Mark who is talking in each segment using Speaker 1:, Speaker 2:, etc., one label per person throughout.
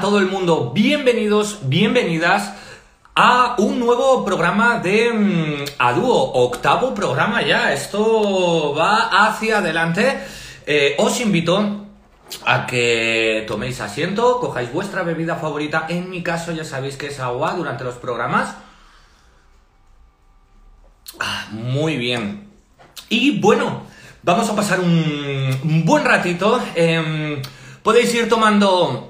Speaker 1: todo el mundo, bienvenidos, bienvenidas a un nuevo programa de mm, A Dúo, octavo programa ya, esto va hacia adelante. Eh, os invito a que toméis asiento, cojáis vuestra bebida favorita, en mi caso ya sabéis que es agua durante los programas. Ah, muy bien. Y bueno, vamos a pasar un, un buen ratito. em, podéis ir tomando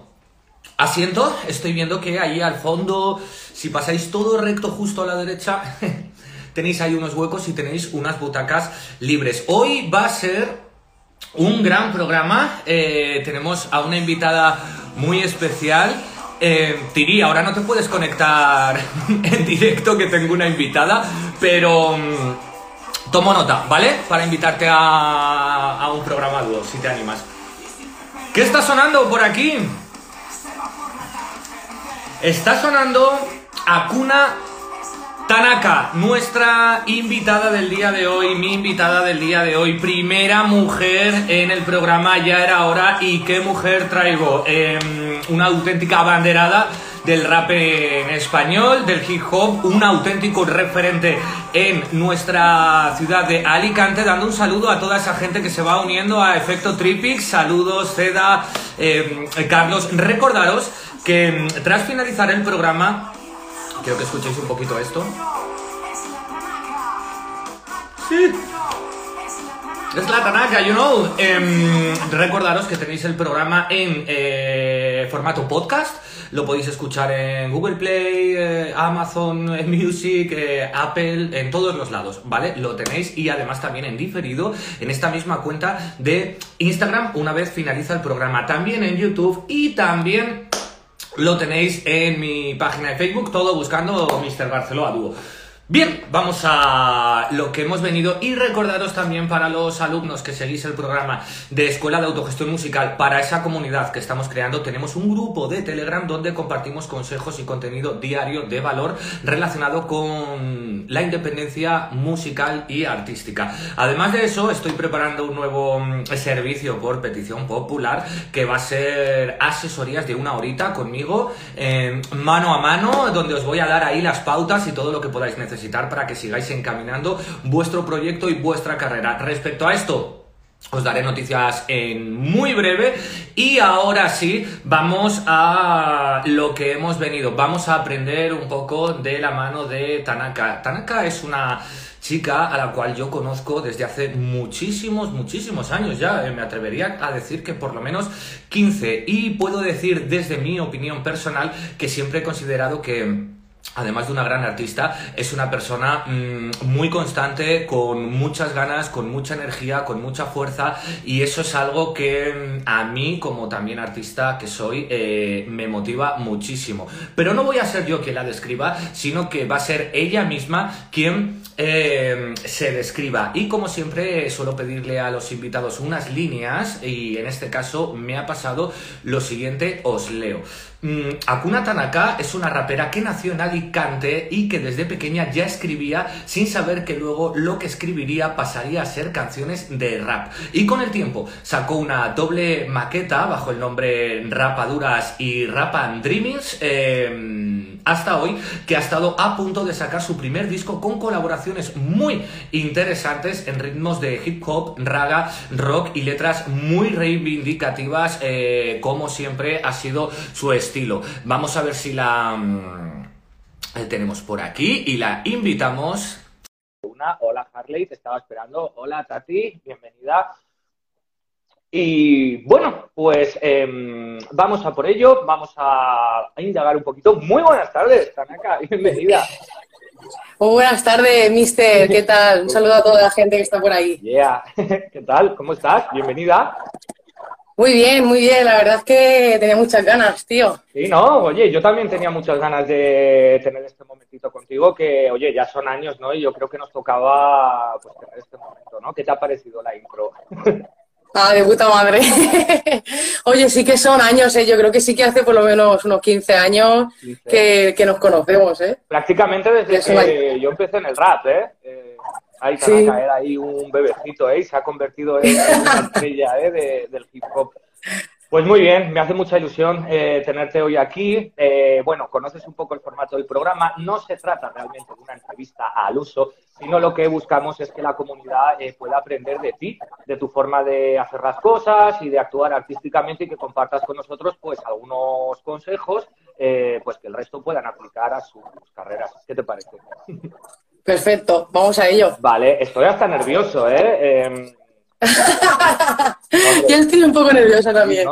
Speaker 1: asiento. Estoy viendo que ahí al fondo, si pasáis todo recto justo a la derecha, tenéis ahí unos huecos y tenéis unas butacas libres. Hoy va a ser un gran programa. Eh, tenemos a una invitada muy especial. Eh, Tiri, ahora no te puedes conectar en directo que tengo una invitada, pero mm, tomo nota, ¿vale? Para invitarte a, un programa dúo, si te animas. ¿Qué está sonando por aquí? Está sonando Akuna Tanaka, nuestra invitada del día de hoy, mi invitada del día de hoy, primera mujer en el programa, ya era hora, y qué mujer traigo, Eh, una auténtica abanderada del rap en español, del hip hop, un auténtico referente en nuestra ciudad de Alicante, dando un saludo a toda esa gente que se va uniendo a Efecto Tripix, saludos, Ceda, eh, Carlos, recordaros que mm, tras finalizar el programa, quiero que escuchéis un poquito esto. Sí. Es la Tanaka, you know. Em, recordaros que tenéis el programa en eh, formato podcast. Lo podéis escuchar en Google Play, eh, Amazon eh, Music, eh, Apple, en todos los lados, ¿vale? Lo tenéis y además también en diferido en esta misma cuenta de Instagram una vez finaliza el programa. También en YouTube y también lo tenéis en mi página de Facebook, todo buscando Mr. Barceló Dúo. Bien, vamos a lo que hemos venido y recordaros también para los alumnos que seguís el programa de Escuela de Autogestión Musical, para esa comunidad que estamos creando, tenemos un grupo de Telegram donde compartimos consejos y contenido diario de valor relacionado con la independencia musical y artística. Además de eso, estoy preparando un nuevo mm, servicio por petición popular que va a ser asesorías de una horita conmigo, eh, mano a mano, donde os voy a dar ahí las pautas y todo lo que podáis necesitar para que sigáis encaminando vuestro proyecto y vuestra carrera. Respecto a esto, os daré noticias en muy breve y ahora sí vamos a lo que hemos venido. Vamos a aprender un poco de la mano de Tanaka. Tanaka es una chica a la cual yo conozco desde hace muchísimos, muchísimos años ya. Eh, Me atrevería a decir que por lo menos 15 y puedo decir desde mi opinión personal que siempre he considerado que además de una gran artista, es una persona mmm, muy constante, con muchas ganas, con mucha energía, con mucha fuerza y eso es algo que mm, a mí, como también artista que soy, eh, me motiva muchísimo. Pero no voy a ser yo quien la describa, sino que va a ser ella misma quien eh, se describa. Y como siempre, suelo pedirle a los invitados unas líneas y en este caso me ha pasado lo siguiente, os leo. Mm, Akuna Tanaka es una rapera que nació en Alicante y que desde pequeña ya escribía sin saber que luego lo que escribiría pasaría a ser canciones de rap. Y con el tiempo sacó una doble maqueta bajo el nombre Rapaduras y Rapan Dreamings eh, hasta hoy que ha estado a punto de sacar su primer disco con muy interesantes en ritmos de hip hop, raga, rock y letras muy reivindicativas eh, como siempre ha sido su estilo. Vamos a ver si la mm, eh, tenemos por aquí y la invitamos. Hola Harley, te estaba esperando. Hola Tati, bienvenida. Y bueno, pues eh, vamos a por ello, vamos a, indagar un poquito. Muy buenas tardes, Tanaka, bienvenida.
Speaker 2: Muy buenas tardes, mister, ¿qué tal? Un saludo a toda la gente que está por ahí.
Speaker 1: Yeah, ¿qué tal? ¿Cómo estás? Bienvenida.
Speaker 2: Muy bien, muy bien. La verdad es que tenía muchas ganas, tío.
Speaker 1: Sí, no, oye, yo también tenía muchas ganas de tener este momentito contigo, que, oye, ya son años, ¿no? Y yo creo que nos tocaba, pues, tener este momento, ¿no? ¿Qué te ha parecido la intro?
Speaker 2: Ah, de puta madre. oye, sí que son años, ¿eh? Yo creo que sí que hace por lo menos unos 15 años 15. Que, que, nos conocemos, ¿eh?
Speaker 1: Prácticamente desde que yo empecé en el rap, ¿eh? eh ahí sí. a caer ahí un bebecito, ¿eh? Y se ha convertido en una estrella, ¿eh? De, del hip hop. Pues muy bien, me hace mucha ilusión eh, tenerte hoy aquí. Eh, bueno, conoces un poco el formato del programa. No se trata realmente de una entrevista al uso, sino lo que buscamos es que la comunidad eh, pueda aprender de ti, de tu forma de hacer las cosas y de actuar artísticamente y que compartas con nosotros pues algunos consejos pues que el resto puedan aplicar a sus carreras. ¿Qué te parece?
Speaker 2: Perfecto, vamos a ello.
Speaker 1: Vale, estoy hasta nervioso, ¿eh?
Speaker 2: Yo estoy un poco nerviosa también.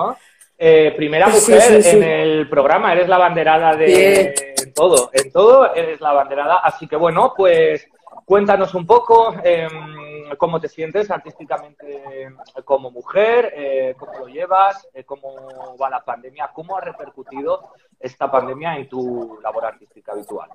Speaker 1: Eh, primera mujer en el programa, eres la banderada de todo, en todo eres la banderada. Así que bueno, pues cuéntanos un poco em, cómo te sientes artísticamente como mujer, eh, cómo lo llevas, eh, cómo va la pandemia, cómo ha repercutido esta pandemia en tu labor artística habitual.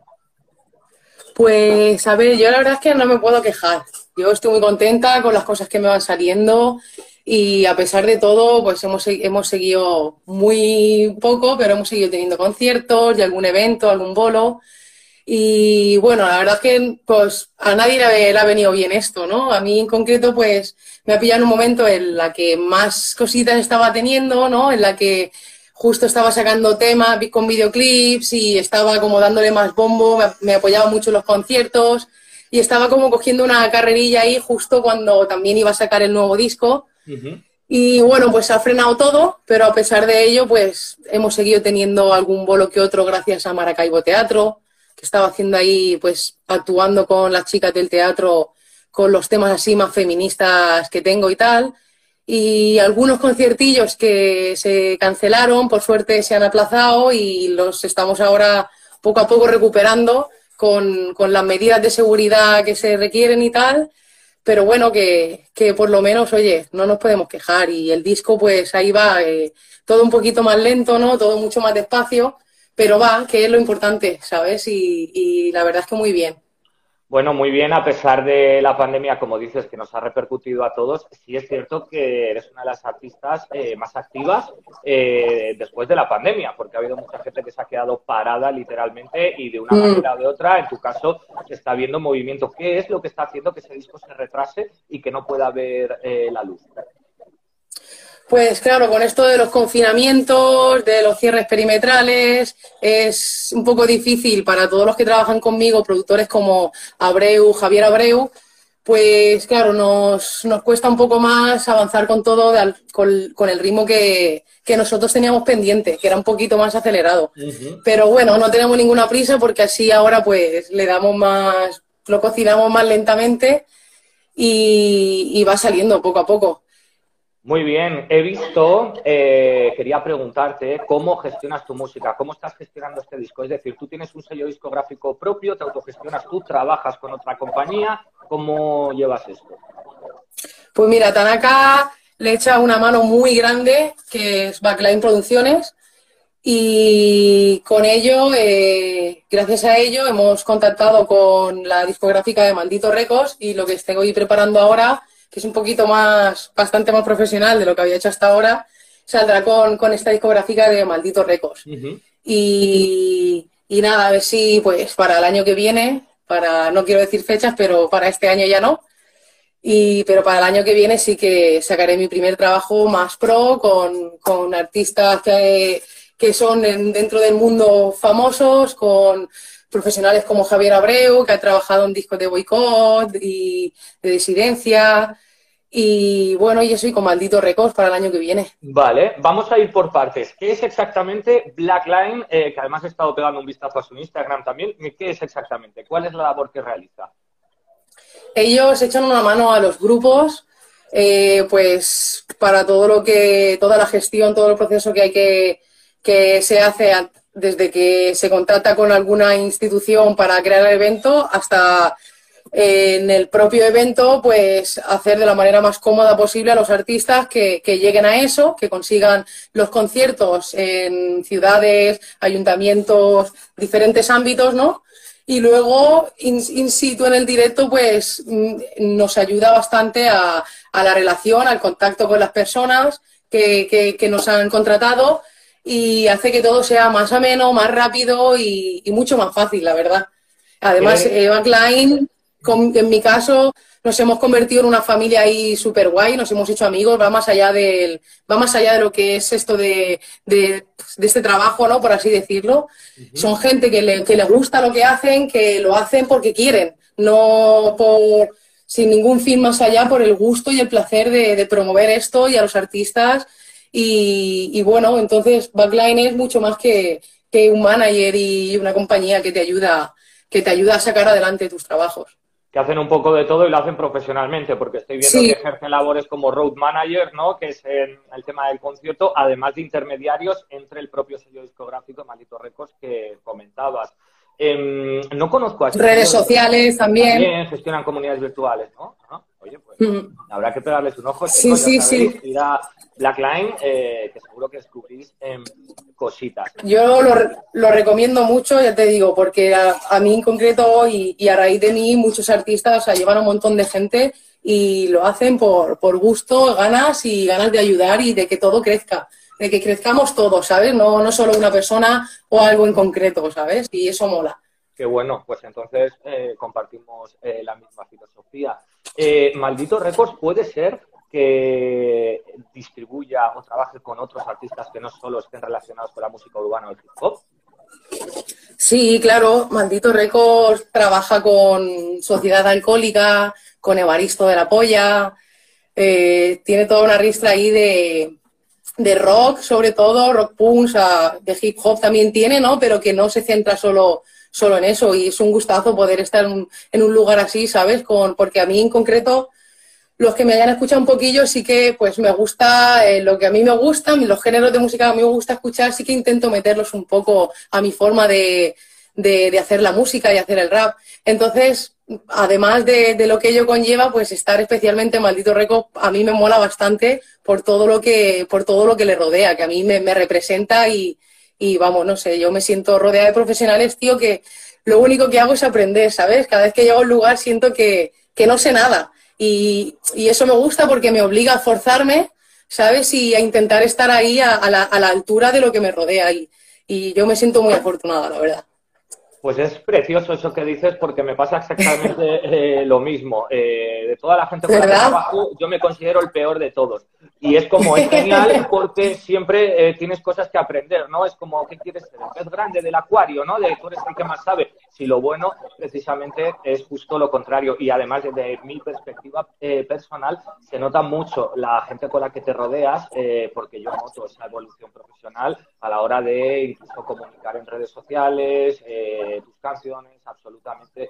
Speaker 2: Pues a ver, yo la verdad es que no me puedo quejar. Yo estoy muy contenta con las cosas que me van saliendo y a pesar de todo, pues hemos, hemos seguido muy poco, pero hemos seguido teniendo conciertos y algún evento, algún bolo. Y bueno, la verdad es que pues a nadie le ha venido bien esto, ¿no? A mí en concreto, pues me ha pillado en un momento en la que más cositas estaba teniendo, ¿no? En la que justo estaba sacando temas con videoclips y estaba como dándole más bombo, me, apoyaba mucho en los conciertos y estaba como cogiendo una carrerilla ahí justo cuando también iba a sacar el nuevo disco. Y bueno, pues ha frenado todo, pero a pesar de ello, pues hemos seguido teniendo algún bolo que otro gracias a Maracaibo Teatro, que estaba haciendo ahí, pues actuando con las chicas del teatro con los temas así más feministas que tengo y tal. Y algunos conciertillos que se cancelaron, por suerte se han aplazado y los estamos ahora poco a poco recuperando con, las medidas de seguridad que se requieren y tal. Pero bueno, que, por lo menos, oye, no nos podemos quejar. Y el disco, pues ahí va, eh, todo un poquito más lento, ¿no? Todo mucho más despacio, pero va, que es lo importante, ¿sabes? Y, y la verdad es que muy bien.
Speaker 1: Bueno, muy bien, a pesar de la pandemia, como dices, que nos ha repercutido a todos, sí es cierto que eres una de las artistas eh, más activas eh, después de la pandemia, porque ha habido mucha gente que se ha quedado parada literalmente y de una mm. manera o de otra, en tu caso, se está viendo movimiento. ¿Qué es lo que está haciendo que ese disco se retrase y que no pueda ver eh, la luz?
Speaker 2: Pues claro, con esto de los confinamientos, de los cierres perimetrales, es un poco difícil para todos los que trabajan conmigo, productores como Abreu, Javier Abreu, pues claro, nos, nos cuesta un poco más avanzar con todo, con, el ritmo que, nosotros teníamos pendiente, que era un poquito más acelerado. Pero bueno, no tenemos ninguna prisa porque así ahora pues le damos más, lo cocinamos más lentamente y va saliendo poco a poco.
Speaker 1: Muy bien, he visto, eh, quería preguntarte cómo gestionas tu música, cómo estás gestionando este disco. Es decir, tú tienes un sello discográfico propio, te autogestionas tú, trabajas con otra compañía, ¿cómo llevas esto?
Speaker 2: Pues mira, Tanaka le echa una mano muy grande, que es Backline Producciones, y con ello, eh, gracias a ello, hemos contactado con la discográfica de Maldito Records y lo que estoy preparando ahora que es un poquito más, bastante más profesional de lo que había hecho hasta ahora, saldrá con, con esta discográfica de Malditos Records. y, y, nada, a ver si pues para el año que viene, para, no quiero decir fechas, pero para este año ya no. Y, pero para el año que viene sí que sacaré mi primer trabajo más pro con, con artistas que, que son dentro del mundo famosos, con profesionales como Javier Abreu, que ha trabajado en discos de boicot y de disidencia, y bueno, y eso y con Maldito Records para el año que viene.
Speaker 1: Vale, vamos a ir por partes. ¿Qué es exactamente Blackline? Eh, que además he estado pegando un vistazo a su Instagram también. ¿Qué es exactamente? ¿Cuál es la labor que realiza?
Speaker 2: Ellos echan una mano a los grupos, eh, pues para todo lo que, toda la gestión, todo el proceso que hay que, que se hace desde que se contrata con alguna institución para crear el evento hasta en el propio evento, pues hacer de la manera más cómoda posible a los artistas que, lleguen a eso, que consigan los conciertos en ciudades, ayuntamientos, diferentes ámbitos, ¿no? Y luego, in, situ en el directo, pues mm, nos ayuda bastante a, la relación, al contacto con las personas que, nos han contratado y hace que todo sea más ameno, más rápido y, mucho más fácil, la verdad. Además, Eva Klein en mi caso, nos hemos convertido en una familia ahí súper guay, nos hemos hecho amigos, va más allá del, va más allá de lo que es esto de, de, este trabajo, ¿no? Por así decirlo. Son gente que le, que le gusta lo que hacen, que lo hacen porque quieren, no por sin ningún fin más allá, por el gusto y el placer de, promover esto y a los artistas. Y, bueno, entonces Backline es mucho más que, que un manager y una compañía que te ayuda, que te ayuda a sacar adelante tus trabajos
Speaker 1: que hacen un poco de todo y lo hacen profesionalmente, porque estoy viendo que ejercen labores como road manager, ¿no? Que es el, tema del concierto, además de intermediarios entre el propio sello discográfico Maldito Records que comentabas. Em, no conozco a
Speaker 2: Redes sociales también. También
Speaker 1: gestionan comunidades virtuales, ¿no? Oye, pues mm. habrá que pegarles un ojo.
Speaker 2: Sí, sí, sí.
Speaker 1: Ir a Blackline, eh, que seguro que descubrís em, cositas.
Speaker 2: Yo lo, recomiendo mucho, ya te digo, porque a, mí en concreto y, a raíz de mí muchos artistas o llevan un montón de gente y lo hacen por, por gusto, ganas y ganas de ayudar y de que todo crezca de que crezcamos todos, ¿sabes? No, no solo una persona o algo en concreto, ¿sabes? Y eso mola.
Speaker 1: Qué bueno, pues entonces eh, compartimos eh, la misma filosofía. Eh, Maldito Records puede ser que distribuya o trabaje con otros artistas que no solo estén relacionados con la música urbana o el hip hop.
Speaker 2: Sí, claro, Maldito Records trabaja con Sociedad Alcohólica, con Evaristo de la Polla, tiene toda una ristra ahí de, de rock, sobre todo, rock punk, de hip hop también tiene, ¿no? Pero que no se centra solo, solo en eso. Y es un gustazo poder estar en un, lugar así, ¿sabes? Con, porque a mí en concreto, los que me hayan escuchado un poquillo, sí que pues me gusta eh, lo que a mí me gusta, los géneros de música que a mí me gusta escuchar, sí que intento meterlos un poco a mi forma de, de, de hacer la música y hacer el rap. Entonces, además de, lo que ello conlleva, pues estar especialmente en Maldito Reco a mí me mola bastante por todo lo que, por todo lo que le rodea, que a mí me, representa y, vamos, no sé, yo me siento rodeada de profesionales, tío, que lo único que hago es aprender, ¿sabes? Cada vez que llego a un lugar siento que, no sé nada. Y, eso me gusta porque me obliga a forzarme, ¿sabes? Y a intentar estar ahí a, la, altura de lo que me rodea. Y, y yo me siento muy afortunada, la verdad.
Speaker 1: Pues es precioso eso que dices porque me pasa exactamente eh, lo mismo. Eh, de toda la gente con la que trabajo, yo me considero el peor de todos. Y es como, es genial porque siempre eh, tienes cosas que aprender, ¿no? Es como, ¿qué quieres ser? El pez grande del acuario, ¿no? De tú eres el que más sabe. Si lo bueno, precisamente, es justo lo contrario. Y además, desde mi perspectiva personal, se nota mucho la gente con la que te rodeas, porque yo noto esa evolución profesional a la hora de incluso comunicar en redes sociales, tus canciones, absolutamente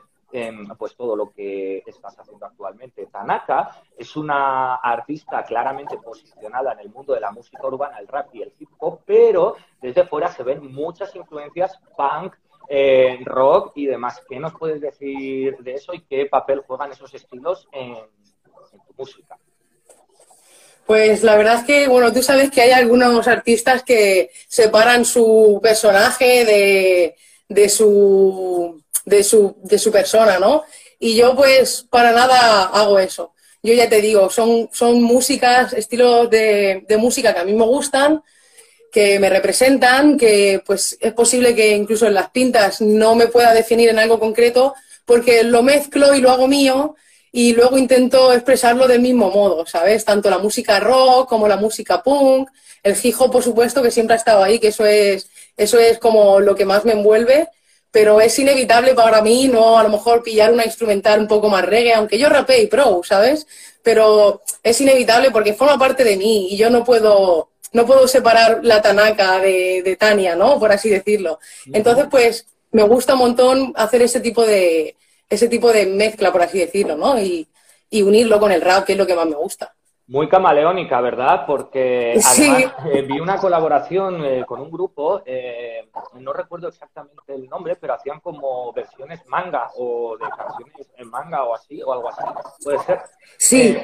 Speaker 1: pues todo lo que estás haciendo actualmente. Tanaka es una artista claramente posicionada en el mundo de la música urbana, el rap y el hip hop, pero desde fuera se ven muchas influencias punk, eh, rock y demás. ¿Qué nos puedes decir de eso y qué papel juegan esos estilos en, tu música?
Speaker 2: Pues la verdad es que, bueno, tú sabes que hay algunos artistas que separan su personaje de, de su, de su, de su persona, ¿no? Y yo pues para nada hago eso. Yo ya te digo, son, son músicas, estilos de, de música que a mí me gustan, que me representan, que pues es posible que incluso en las pintas no me pueda definir en algo concreto, porque lo mezclo y lo hago mío y luego intento expresarlo del mismo modo, ¿sabes? Tanto la música rock como la música punk, el hijo, por supuesto, que siempre ha estado ahí, que eso es, eso es como lo que más me envuelve pero es inevitable para mí no a lo mejor pillar una instrumental un poco más reggae, aunque yo rapé y pro, ¿sabes? Pero es inevitable porque forma parte de mí y yo no puedo, no puedo separar la Tanaka de, Tania, ¿no? Por así decirlo. Entonces, pues, me gusta un montón hacer ese tipo de, ese tipo de mezcla, por así decirlo, ¿no? Y, y unirlo con el rap, que es lo que más me gusta.
Speaker 1: Muy camaleónica, ¿verdad? Porque además eh, vi una colaboración eh, con un grupo, eh, no recuerdo exactamente el nombre, pero hacían como versiones manga o de canciones en manga o así, o algo así. ¿Puede ser?
Speaker 2: Sí,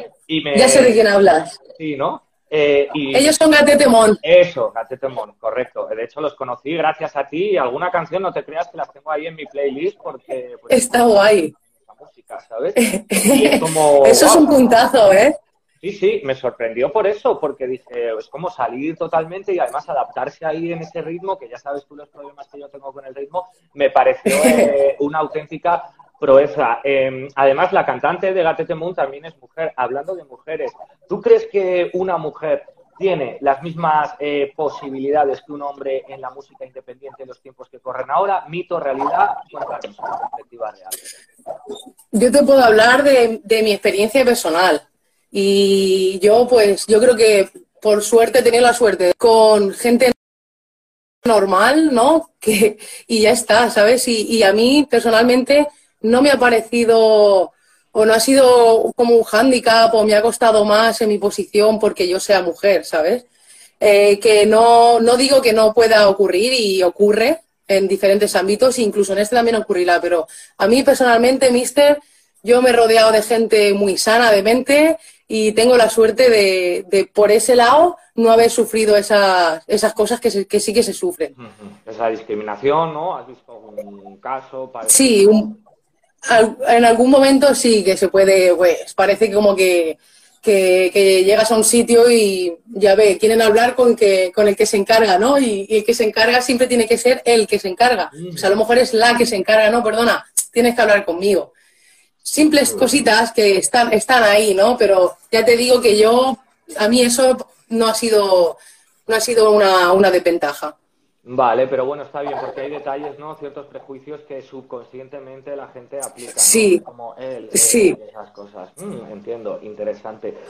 Speaker 2: ya sé de quién hablas.
Speaker 1: Sí, ¿no?
Speaker 2: Y... Ellos son Gatetemon.
Speaker 1: Eso, Gatetemon, correcto. De hecho, los conocí gracias a ti y alguna canción, no te creas que las tengo ahí en mi playlist porque...
Speaker 2: Pues, Está guay.
Speaker 1: Música, ¿sabes? es como,
Speaker 2: Eso es un puntazo, ¿eh?
Speaker 1: Sí, sí, me sorprendió por eso, porque dije, es como salir totalmente y además adaptarse ahí en ese ritmo, que ya sabes tú los problemas que yo tengo con el ritmo, me pareció eh, una auténtica proeza. Em, además, la cantante de Gatete Moon también es mujer. Hablando de mujeres, ¿tú crees que una mujer tiene las mismas eh, posibilidades que un hombre en la música independiente en los tiempos que corren ahora? ¿Mito, realidad? Cuéntanos una perspectiva real.
Speaker 2: Yo te puedo hablar de, mi experiencia personal. Y yo, pues, yo creo que por suerte he tenido la suerte con gente normal, ¿no? Que, y ya está, ¿sabes? Y, a mí personalmente no me ha parecido o no ha sido como un hándicap o me ha costado más en mi posición porque yo sea mujer, ¿sabes? Eh, que no, no digo que no pueda ocurrir y ocurre en diferentes ámbitos, incluso en este también ocurrirá, pero a mí personalmente, mister, yo me he rodeado de gente muy sana de mente y tengo la suerte de, de por ese lado, no haber sufrido esas, esas cosas que, se, que sí que se sufren.
Speaker 1: Esa discriminación, ¿no? ¿Has visto algún caso?
Speaker 2: Para... Sí, un, en algún momento sí que se puede, pues parece como que, que, que, llegas a un sitio y ya ve, quieren hablar con, que, con el que se encarga, ¿no? Y, el que se encarga siempre tiene que ser el que se encarga. O sea, a lo mejor es la que se encarga, no, perdona, tienes que hablar conmigo simples cositas que están, están ahí, ¿no? Pero ya te digo que yo, a mí eso no ha sido, no ha sido una, una desventaja.
Speaker 1: Vale, pero bueno, está bien, porque hay detalles, ¿no? Ciertos prejuicios que subconscientemente la gente aplica. ¿no?
Speaker 2: Sí.
Speaker 1: Como él,
Speaker 2: sí.
Speaker 1: esas cosas. Mm, entiendo, interesante.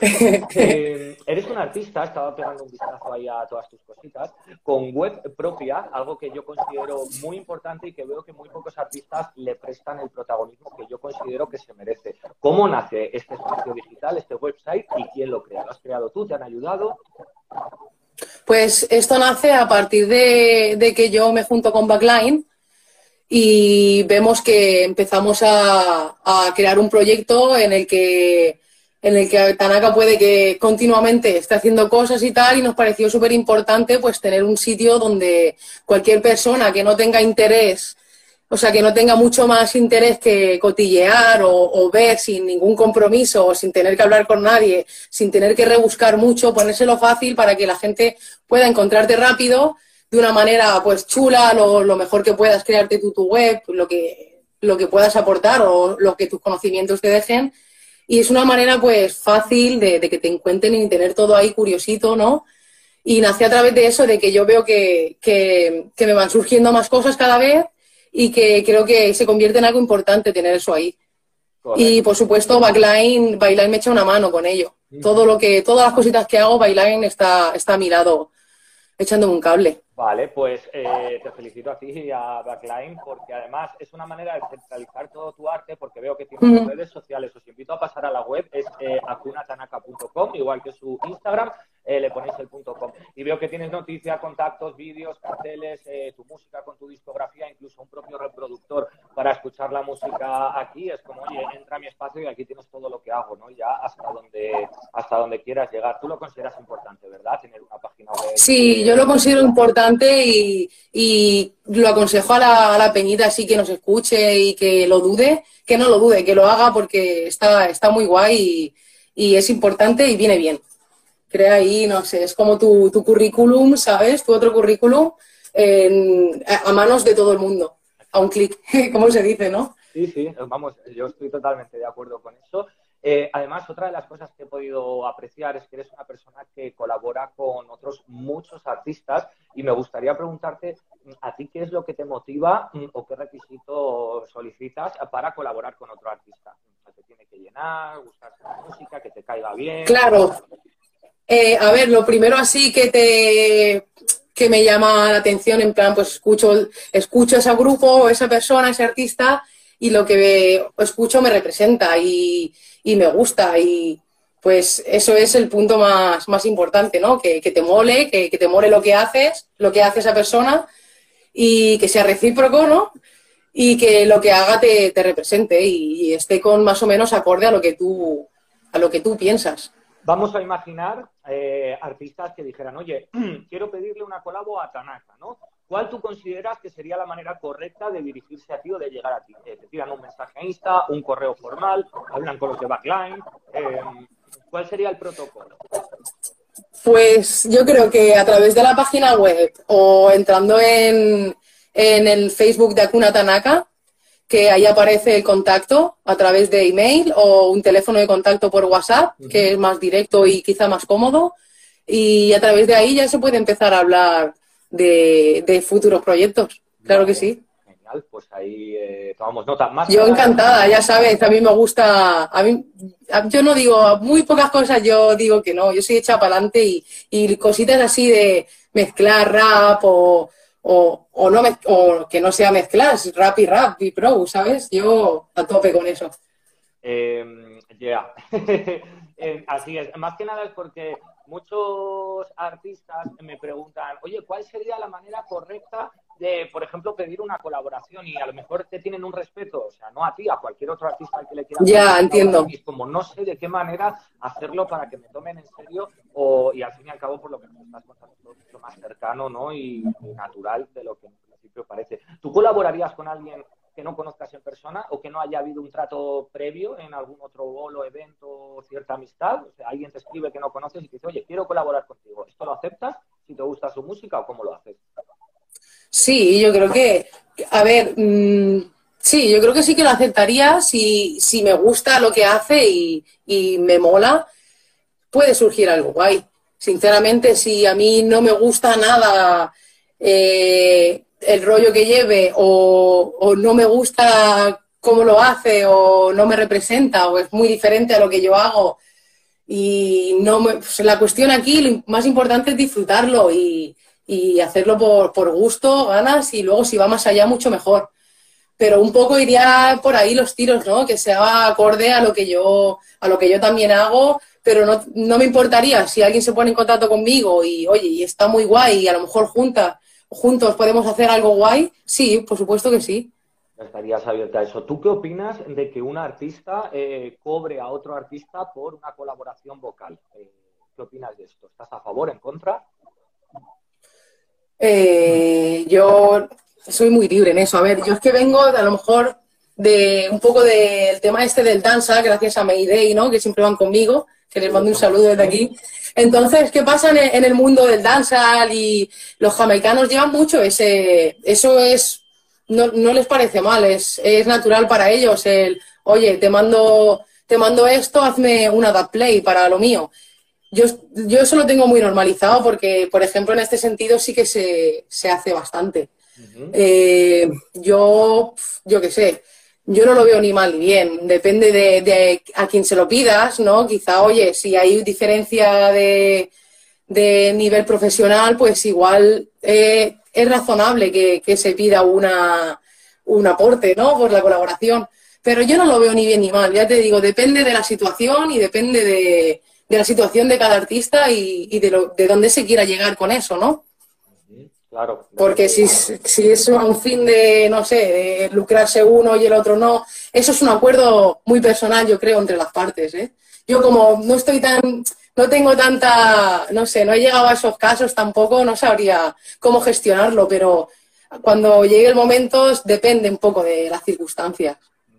Speaker 1: eh, eres un artista, estaba pegando un vistazo ahí a todas tus cositas, con web propia, algo que yo considero muy importante y que veo que muy pocos artistas le prestan el protagonismo que yo considero que se merece. ¿Cómo nace este espacio digital, este website y quién lo crea? ¿Lo has creado tú? ¿Te han ayudado?
Speaker 2: Pues esto nace a partir de, que yo me junto con Backline y vemos que empezamos a, a, crear un proyecto en el que en el que Tanaka puede que continuamente esté haciendo cosas y tal y nos pareció súper importante pues tener un sitio donde cualquier persona que no tenga interés o sea, que no tenga mucho más interés que cotillear o, ver sin ningún compromiso o sin tener que hablar con nadie, sin tener que rebuscar mucho, ponérselo fácil para que la gente pueda encontrarte rápido de una manera pues chula, lo, mejor que puedas crearte tú tu web, lo que, lo que puedas aportar o lo que tus conocimientos te dejen. Y es una manera pues fácil de, de que te encuentren y tener todo ahí curiosito, ¿no? Y nací a través de eso, de que yo veo que, que, que me van surgiendo más cosas cada vez y que creo que se convierte en algo importante tener eso ahí. Correcto. Y por supuesto, Backline, Backline me echa una mano con ello. Todo lo que, todas las cositas que hago, Backline está, está mirado, echándome un cable.
Speaker 1: Vale, pues eh, te felicito a ti y a Backline porque además es una manera de centralizar todo tu arte porque veo que tienes -huh. redes sociales. Os invito a pasar a la web, es eh, acunatanaka.com, igual que su Instagram, eh, le ponéis el punto com. Y veo que tienes noticias, contactos, vídeos, carteles, eh, tu música con tu discografía, incluso un propio reproductor para escuchar la música aquí. Es como, oye, entra mi espacio y aquí tienes todo lo que hago, ¿no? Ya hasta donde, hasta donde quieras llegar. Tú lo consideras importante, ¿verdad? Tener una página web.
Speaker 2: Sí, yo lo considero importante y, y lo aconsejo a la, a la, peñita así que nos escuche y que lo dude, que no lo dude, que lo haga porque está, está muy guay y, y es importante y viene bien crea ahí, no sé, es como tu, tu currículum, ¿sabes? Tu otro currículum en, a manos de todo el mundo, a un clic, como se dice, ¿no?
Speaker 1: Sí, sí, vamos, yo estoy totalmente de acuerdo con eso. Eh, además, otra de las cosas que he podido apreciar es que eres una persona que colabora con otros muchos artistas y me gustaría preguntarte a ti qué es lo que te motiva o qué requisitos solicitas para colaborar con otro artista. ¿Te tiene que llenar, gustarse la música, que te caiga bien?
Speaker 2: Claro, eh, a ver, lo primero así que te que me llama la atención, en plan, pues escucho, escucho ese grupo, esa persona, ese artista, y lo que escucho me representa y, y, me gusta. Y pues eso es el punto más, más importante, ¿no? Que, que te mole, que, que, te mole lo que haces, lo que hace esa persona, y que sea recíproco, ¿no? Y que lo que haga te, te represente y, y esté con más o menos acorde a lo que tú, a lo que tú piensas.
Speaker 1: Vamos a imaginar eh, artistas que dijeran, oye, quiero pedirle una colabo a Tanaka, ¿no? ¿Cuál tú consideras que sería la manera correcta de dirigirse a ti o de llegar a ti? Eh, ¿Te tiran un mensaje a Insta, un correo formal, hablan con los de Backline? Eh, ¿Cuál sería el protocolo?
Speaker 2: Pues yo creo que a través de la página web o entrando en, en el Facebook de Akuna Tanaka, que ahí aparece el contacto a través de email o un teléfono de contacto por WhatsApp, que es más directo y quizá más cómodo. Y a través de ahí ya se puede empezar a hablar de, futuros proyectos. Claro que sí.
Speaker 1: Genial, pues ahí eh, tomamos nota. Más
Speaker 2: yo encantada, ya sabes, a mí me gusta, a mí, yo no digo muy pocas cosas, yo digo que no, yo soy hecha para adelante y, y cositas así de mezclar rap o, o, o, no o que no sea mezclar, rap y rap y pro, ¿sabes? Yo a tope con eso.
Speaker 1: Eh, ya, eh, así es. Más que nada es porque muchos artistas me preguntan, oye, ¿cuál sería la manera correcta de, por ejemplo, pedir una colaboración? Y a lo mejor te tienen un respeto, o sea, no a ti, a cualquier otro artista al que le quieras.
Speaker 2: Ya, entiendo.
Speaker 1: Y como no sé de qué manera hacerlo para que me tomen en serio o, y al fin y al cabo, por lo que nos estás contando, mucho más cercano ¿no? y, natural de lo que en principio parece. ¿Tú colaborarías con alguien que no conozcas en persona o que no haya habido un trato previo en algún otro bolo, evento, cierta amistad. O sea, alguien te escribe que no conoces y te dice, oye, quiero colaborar contigo. ¿Esto lo aceptas? Si te gusta su música o cómo lo haces.
Speaker 2: Sí, yo creo que, a ver, mm, sí, yo creo que sí que lo aceptaría si, si me gusta lo que hace y, y me mola, puede surgir algo guay. Sinceramente, si a mí no me gusta nada eh, el rollo que lleve o, no me gusta cómo lo hace o no me representa o es muy diferente a lo que yo hago. Y no pues la cuestión aquí, lo más importante es disfrutarlo y, hacerlo por, por, gusto, ganas y luego si va más allá, mucho mejor. Pero un poco iría por ahí los tiros, ¿no? Que sea acorde a lo que yo, a lo que yo también hago, pero no, no me importaría si alguien se pone en contacto conmigo y, oye, y está muy guay y a lo mejor junta juntos podemos hacer algo guay, sí, por supuesto que sí.
Speaker 1: Estarías abierta a eso. ¿Tú qué opinas de que un artista eh, cobre a otro artista por una colaboración vocal? Eh, ¿Qué opinas de esto? ¿Estás a favor, en contra?
Speaker 2: Eh, yo soy muy libre en eso. A ver, yo es que vengo a lo mejor de un poco del tema este del danza, gracias a Mayday, ¿no? Que siempre van conmigo, que les mando un saludo desde aquí. Entonces, ¿qué pasa en el mundo del dancehall y los jamaicanos llevan mucho ese, eso es, no, no les parece mal, es, es, natural para ellos el, oye, te mando, te mando esto, hazme una dub play para lo mío. Yo, yo eso lo tengo muy normalizado porque, por ejemplo, en este sentido sí que se, se hace bastante. Eh, yo, yo qué sé, yo no lo veo ni mal ni bien. Depende de, a quién se lo pidas, ¿no? Quizá, oye, si hay diferencia de, nivel profesional, pues igual eh, es razonable que, se pida una, un aporte, ¿no? Por la colaboración. Pero yo no lo veo ni bien ni mal. Ya te digo, depende de la situación y depende de, la situación de cada artista y, y de, lo, de dónde se quiera llegar con eso, ¿no?
Speaker 1: Claro.
Speaker 2: Porque si, si es un fin de, no sé, de lucrarse uno y el otro no, eso es un acuerdo muy personal, yo creo, entre las partes. ¿eh? Yo como no estoy tan, no tengo tanta, no sé, no he llegado a esos casos tampoco, no sabría cómo gestionarlo, pero cuando llegue el momento depende un poco de las circunstancias.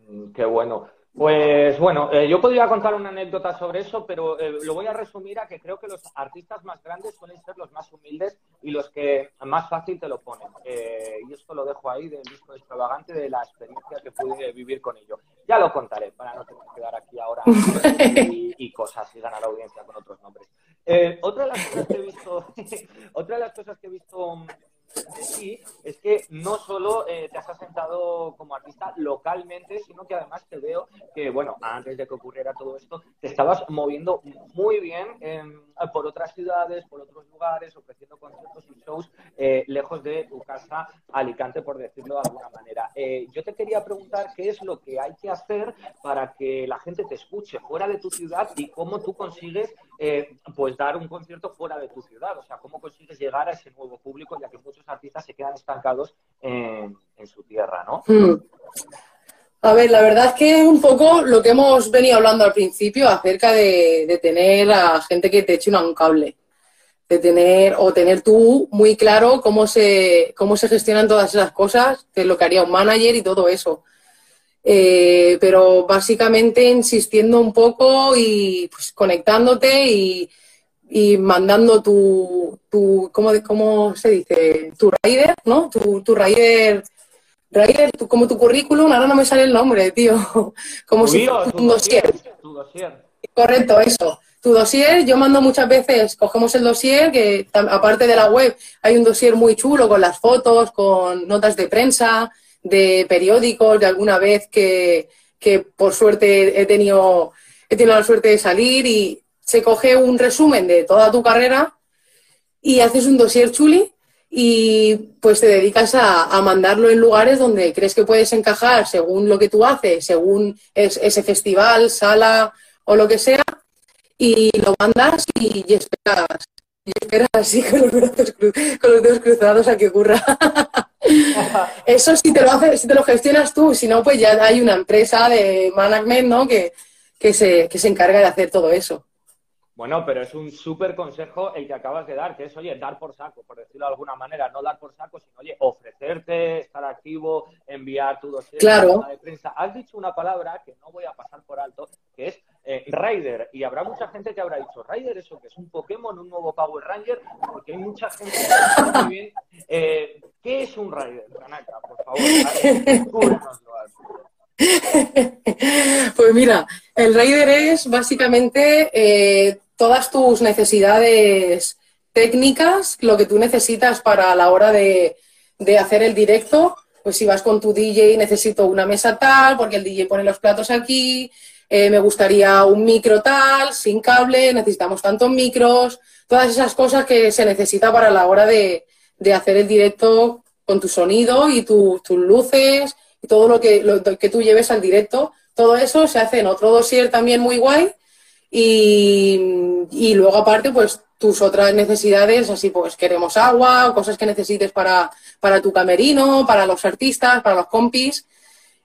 Speaker 1: Mm, qué bueno. Pues bueno, eh, yo podría contar una anécdota sobre eso, pero eh, lo voy a resumir a que creo que los artistas más grandes suelen ser los más humildes y los que más fácil te lo ponen. Eh, y esto lo dejo ahí del disco extravagante de la experiencia que pude vivir con ello. Ya lo contaré para no tener que quedar aquí ahora y, cosas y ganar audiencia con otros nombres. otra de las cosas que he visto, otra de las cosas que he visto sí es que no solo eh, te has asentado como artista localmente, sino que además te veo que, bueno, antes de que ocurriera todo esto, te estabas moviendo muy bien por otras ciudades, por otros lugares, ofreciendo conciertos y shows eh, lejos de tu casa, Alicante, por decirlo de alguna manera. Eh, yo te quería preguntar qué es lo que hay que hacer para que la gente te escuche fuera de tu ciudad y cómo tú consigues pues dar un concierto fuera de tu ciudad, o sea, cómo consigues llegar a ese nuevo público, ya que muchos artistas se quedan estancados en, su tierra, ¿no? Hmm.
Speaker 2: A ver, la verdad es que un poco lo que hemos venido hablando al principio acerca de, tener a gente que te eche un cable. De tener, o tener tú muy claro cómo se, cómo se gestionan todas esas cosas, que es lo que haría un manager y todo eso. Eh, pero básicamente insistiendo un poco y pues, conectándote y, y mandando tu, tu ¿cómo, ¿cómo, se dice? Tu rider, ¿no? Tu, tu rider Raider, como tu currículum, ahora no me sale el nombre, tío. Como si
Speaker 1: un dossier. Tu dossier.
Speaker 2: Correcto, eso. Tu dossier, yo mando muchas veces, cogemos el dossier, que aparte de la web, hay un dossier muy chulo con las fotos, con notas de prensa, de periódicos, de alguna vez que, que por suerte he tenido, he tenido la suerte de salir y se coge un resumen de toda tu carrera y haces un dossier chuli y pues te dedicas a, mandarlo en lugares donde crees que puedes encajar según lo que tú haces, según ese festival, sala o lo que sea, y lo mandas y, esperas, y esperas así con los, brazos con los dedos cruzados a que ocurra. Eso si te lo haces, si te lo gestionas tú, si no, pues ya hay una empresa de management ¿no? que, que, se, que se encarga de hacer todo eso.
Speaker 1: Bueno, pero es un súper consejo el que acabas de dar, que es, oye, dar por saco, por decirlo de alguna manera, no dar por saco, sino, oye, ofrecerte, estar activo, enviar tu dossier
Speaker 2: claro.
Speaker 1: de prensa. Has dicho una palabra que no voy a pasar por alto, que es eh, Rider, y habrá mucha gente que habrá dicho, Rider, eso que es un Pokémon, un nuevo Power Ranger, porque hay mucha gente que sabe muy bien. Eh, ¿Qué es un Rider, Tanaka? Por favor,
Speaker 2: Pues mira, el Rider es básicamente eh, todas tus necesidades técnicas, lo que tú necesitas para la hora de, hacer el directo. Pues si vas con tu DJ, necesito una mesa tal, porque el DJ pone los platos aquí, eh, me gustaría un micro tal, sin cable, necesitamos tantos micros, todas esas cosas que se necesita para la hora de, hacer el directo con tu sonido y tus luces y todo lo que, lo que tú lleves al directo. Todo eso se hace en otro dossier también muy guay y, luego aparte, pues tus otras necesidades, así pues queremos agua cosas que necesites para, para tu camerino, para los artistas, para los compis.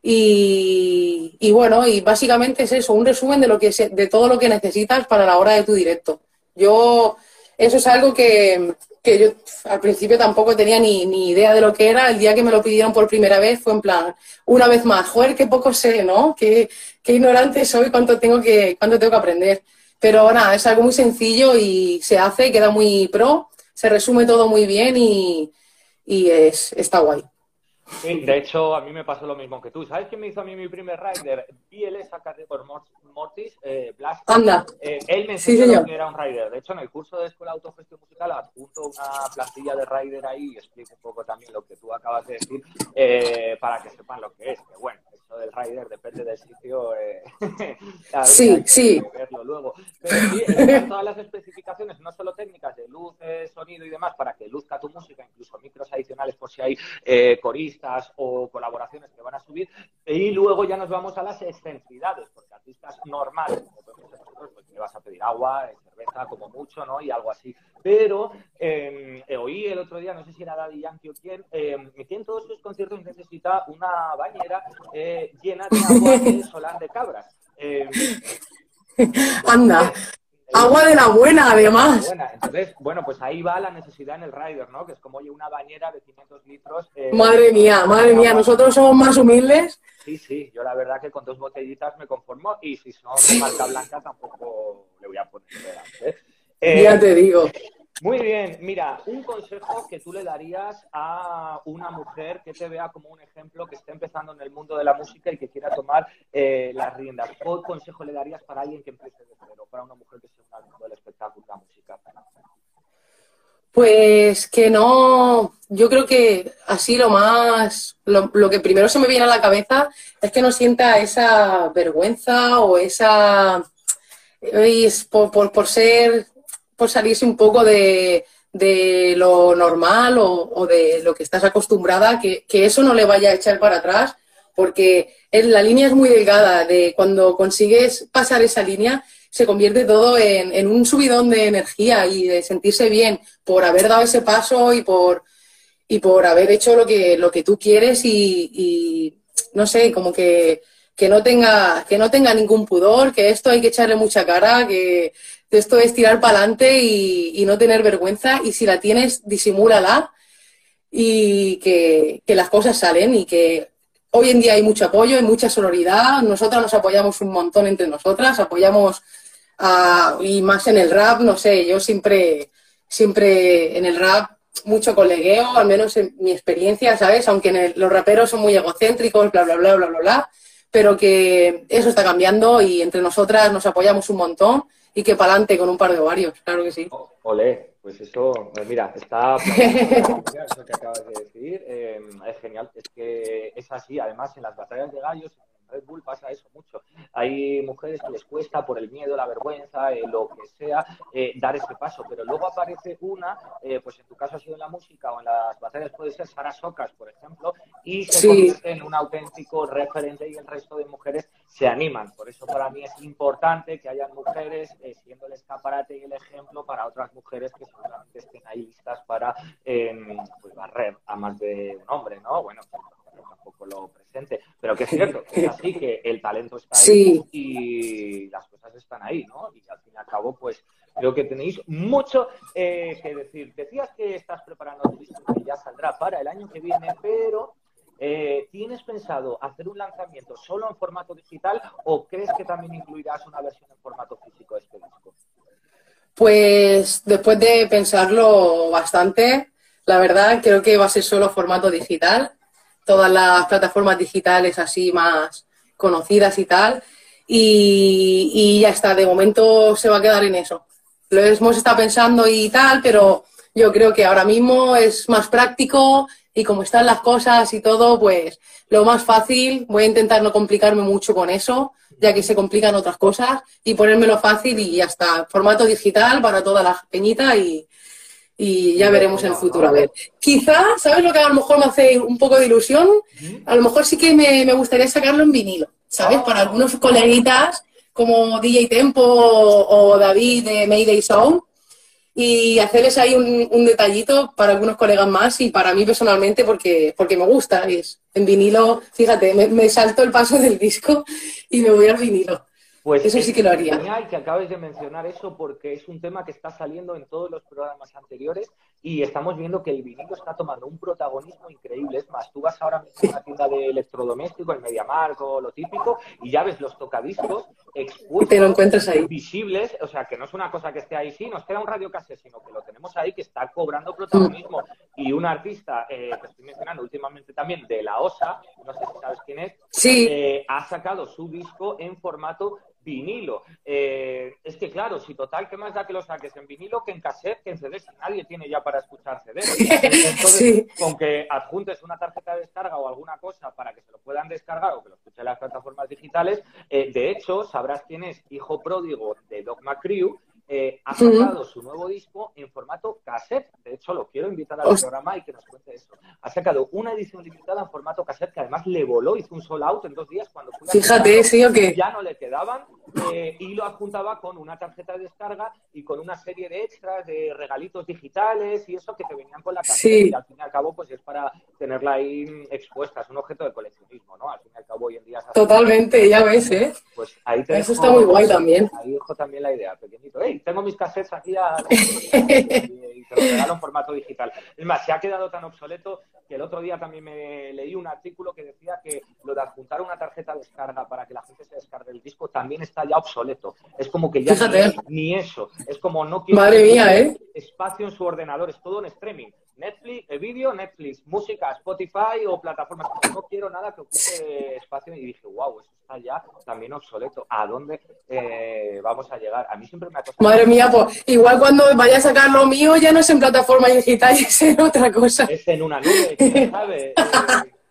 Speaker 2: Y, y, bueno, y básicamente es eso, un resumen de, lo que, de todo lo que necesitas para la hora de tu directo. Yo, eso es algo que, que yo al principio tampoco tenía ni, ni, idea de lo que era. El día que me lo pidieron por primera vez fue en plan, una vez más, joder, qué poco sé, ¿no? Qué, qué ignorante soy, cuánto tengo, que, cuánto tengo que aprender. Pero nada, es algo muy sencillo y se hace, queda muy pro, se resume todo muy bien y, y es, está guay.
Speaker 1: Sí, de hecho, a mí me pasó lo mismo que tú. ¿Sabes quién me hizo a mí mi primer rider? BLS por Mortis, eh.
Speaker 2: Anda.
Speaker 1: Eh, él me enseñó que era un rider. De hecho, en el curso de Escuela Autogestión Musical adjunto una plantilla de rider ahí y explico un poco también lo que tú acabas de decir eh, para que sepan lo que es. Que bueno, eso del rider depende del sitio. Eh,
Speaker 2: sí, sí.
Speaker 1: Verlo luego. Pero sí, todas las especificaciones, no solo técnicas de luz, sonido y demás, para que luzca tu música, incluso micros adicionales por si hay coristas o colaboraciones que van a subir. Y luego ya nos vamos a las excentricidades, porque artistas normales, como pues le vas a pedir agua, eh, cerveza, como mucho, ¿no? Y algo así. Pero em, eh, oí el otro día, no sé si era Daddy Yankee o quién, eh, que en todos sus conciertos necesita una bañera eh, llena de agua de solar de cabras. Em,
Speaker 2: Anda. Agua de la buena, además.
Speaker 1: Entonces, bueno, pues ahí va la necesidad en el rider, ¿no? Que es como oye, una bañera de 500 litros.
Speaker 2: Eh, madre mía, madre mía, nosotros somos más humildes.
Speaker 1: Sí, sí, yo la verdad que con dos botellitas me conformo y si son de marca blanca tampoco le voy a poner delante.
Speaker 2: Eh, ya te digo.
Speaker 1: Muy bien, mira, un consejo que tú le darías a una mujer que te vea como un ejemplo, que esté empezando en el mundo de la música y que quiera tomar eh, las riendas. ¿Qué consejo le darías para alguien que empiece de cero, para una mujer que sea un mundo del espectáculo, la música?
Speaker 2: Pues que no, yo creo que así lo más, lo, que primero se me viene a la cabeza es que no sienta esa vergüenza o esa, por, por ser por salirse un poco de, lo normal o, de lo que estás acostumbrada, que, eso no le vaya a echar para atrás, porque la línea es muy delgada, de cuando consigues pasar esa línea, se convierte todo en, un subidón de energía y de sentirse bien por haber dado ese paso y por, y por haber hecho lo que, lo que tú quieres y, y no sé, como que, que, no tenga, que no tenga ningún pudor, que esto hay que echarle mucha cara, que, esto es tirar para adelante y, no tener vergüenza y si la tienes, disimúlala y que, las cosas salen y que hoy en día hay mucho apoyo, hay mucha sonoridad, nosotras nos apoyamos un montón entre nosotras, apoyamos y más en el rap, no sé, yo siempre, siempre en el rap mucho colegueo, al menos en mi experiencia, ¿sabes? Aunque los raperos son muy egocéntricos, bla, bla, bla, bla, bla, bla, pero que eso está cambiando y entre nosotras nos apoyamos un montón y que para adelante con un par de ovarios, claro que sí.
Speaker 1: Olé, pues eso, pues mira, está eso que acabas de decir, eh, es genial, es que es así, además en las batallas de gallos Red Bull pasa eso mucho. Hay mujeres que les cuesta por el miedo, la vergüenza, eh, lo que sea, eh, dar ese paso, pero luego aparece una, eh, pues en tu caso ha sido en la música o en las batallas puede ser Sara Socas, por ejemplo, y se convierte en un auténtico referente y el resto de mujeres se animan. Por eso para mí es importante que hayan mujeres siendo el escaparate y el ejemplo para otras mujeres que seguramente estén ahí listas para em, pues, barrer a más de un hombre, ¿no? Bueno, tampoco lo presente, pero que es cierto, que es así, que el talento está ahí y las cosas están ahí, ¿no? Y al fin y al cabo, pues creo que tenéis mucho eh, que decir. Decías que estás preparando tu disco que ya saldrá para el año que viene, pero eh, ¿tienes pensado hacer un lanzamiento solo en formato digital o crees que también incluirás una versión en formato físico de este disco?
Speaker 2: Pues después de pensarlo bastante, la verdad creo que va a ser solo formato digital todas las plataformas digitales así más conocidas y tal. Y, ya está, de momento se va a quedar en eso. Lo hemos estado pensando y tal, pero yo creo que ahora mismo es más práctico y como están las cosas y todo, pues lo más fácil, voy a intentar no complicarme mucho con eso, ya que se complican otras cosas, y ponérmelo fácil y ya está. Formato digital para toda la peñita y, y ya veremos en el futuro. A ver, quizá, ¿sabes lo que a lo mejor me hace un poco de ilusión? A lo mejor sí que me, gustaría sacarlo en vinilo, ¿sabes? Para algunos coleguitas como DJ Tempo o, David de Mayday Sound y hacerles ahí un, detallito para algunos colegas más y para mí personalmente porque, porque me gusta. Es, en vinilo, fíjate, me, me salto el paso del disco y me voy al vinilo. Pues eso sí que lo haría.
Speaker 1: Genial que acabes de mencionar eso porque es un tema que está saliendo en todos los programas anteriores y estamos viendo que el vinilo está tomando un protagonismo increíble. Es más, tú vas ahora mismo a una tienda de electrodoméstico, el MediaMarkt o lo típico, y ya ves los tocadiscos expuestos,
Speaker 2: te lo encuentras ahí.
Speaker 1: visibles, o sea, que no es una cosa que esté ahí, sí, nos queda un radio cassette, sino que lo tenemos ahí, que está cobrando protagonismo. Y un artista eh, que estoy mencionando últimamente también, de la OSA, no sé si sabes quién es,
Speaker 2: sí.
Speaker 1: Eh, ha sacado su disco en formato vinilo. Eh, es que claro, si total, ¿qué más da que lo saques en vinilo que en cassette, que en CD, si nadie tiene ya para escuchar CD? Entonces, con que adjuntes una tarjeta de descarga o alguna cosa para que se lo puedan descargar o que lo escuchen en las plataformas digitales, eh, de hecho, sabrás quién es hijo pródigo de Dogma Crew, eh, ha sacado su nuevo disco en formato cassette. De hecho, lo quiero invitar al programa y que nos cuente eso. Ha sacado una edición limitada en formato cassette que además le voló, hizo un sold out en dos días cuando
Speaker 2: Fíjate, sí o qué.
Speaker 1: Ya no le quedaban eh, y lo adjuntaba con una tarjeta de descarga y con una serie de extras, de regalitos digitales y eso que te venían con la cassette. Y al fin y al cabo, pues es para tenerla ahí expuesta. Es un objeto de coleccionismo, ¿no? Al fin y al cabo, hoy en día.
Speaker 2: Totalmente, ya ves, ¿eh?
Speaker 1: Pues ahí
Speaker 2: Eso está muy guay también.
Speaker 1: Ahí dejo también la idea, pequeñito. ¡Ey! Tengo mis cassettes aquí y, te lo regalo en formato digital. Es más, se ha quedado tan obsoleto que el otro día también me leí un artículo que decía que lo de adjuntar una tarjeta de descarga para que la gente se descargue el disco también está ya obsoleto. Es como que ya ni, eso. Es como no quiero
Speaker 2: Madre mía, ¿eh?
Speaker 1: espacio en su ordenador, es todo en streaming. Netflix, el vídeo, Netflix, música, Spotify o plataformas. No quiero nada que ocupe espacio y dije, wow, eso está ya también obsoleto. ¿A dónde eh, vamos a llegar? A mí siempre me ha costado.
Speaker 2: Madre mía, pues igual cuando vaya a sacar lo mío ya no es en plataforma digital, es en otra cosa.
Speaker 1: Es en una nube, quién sabe.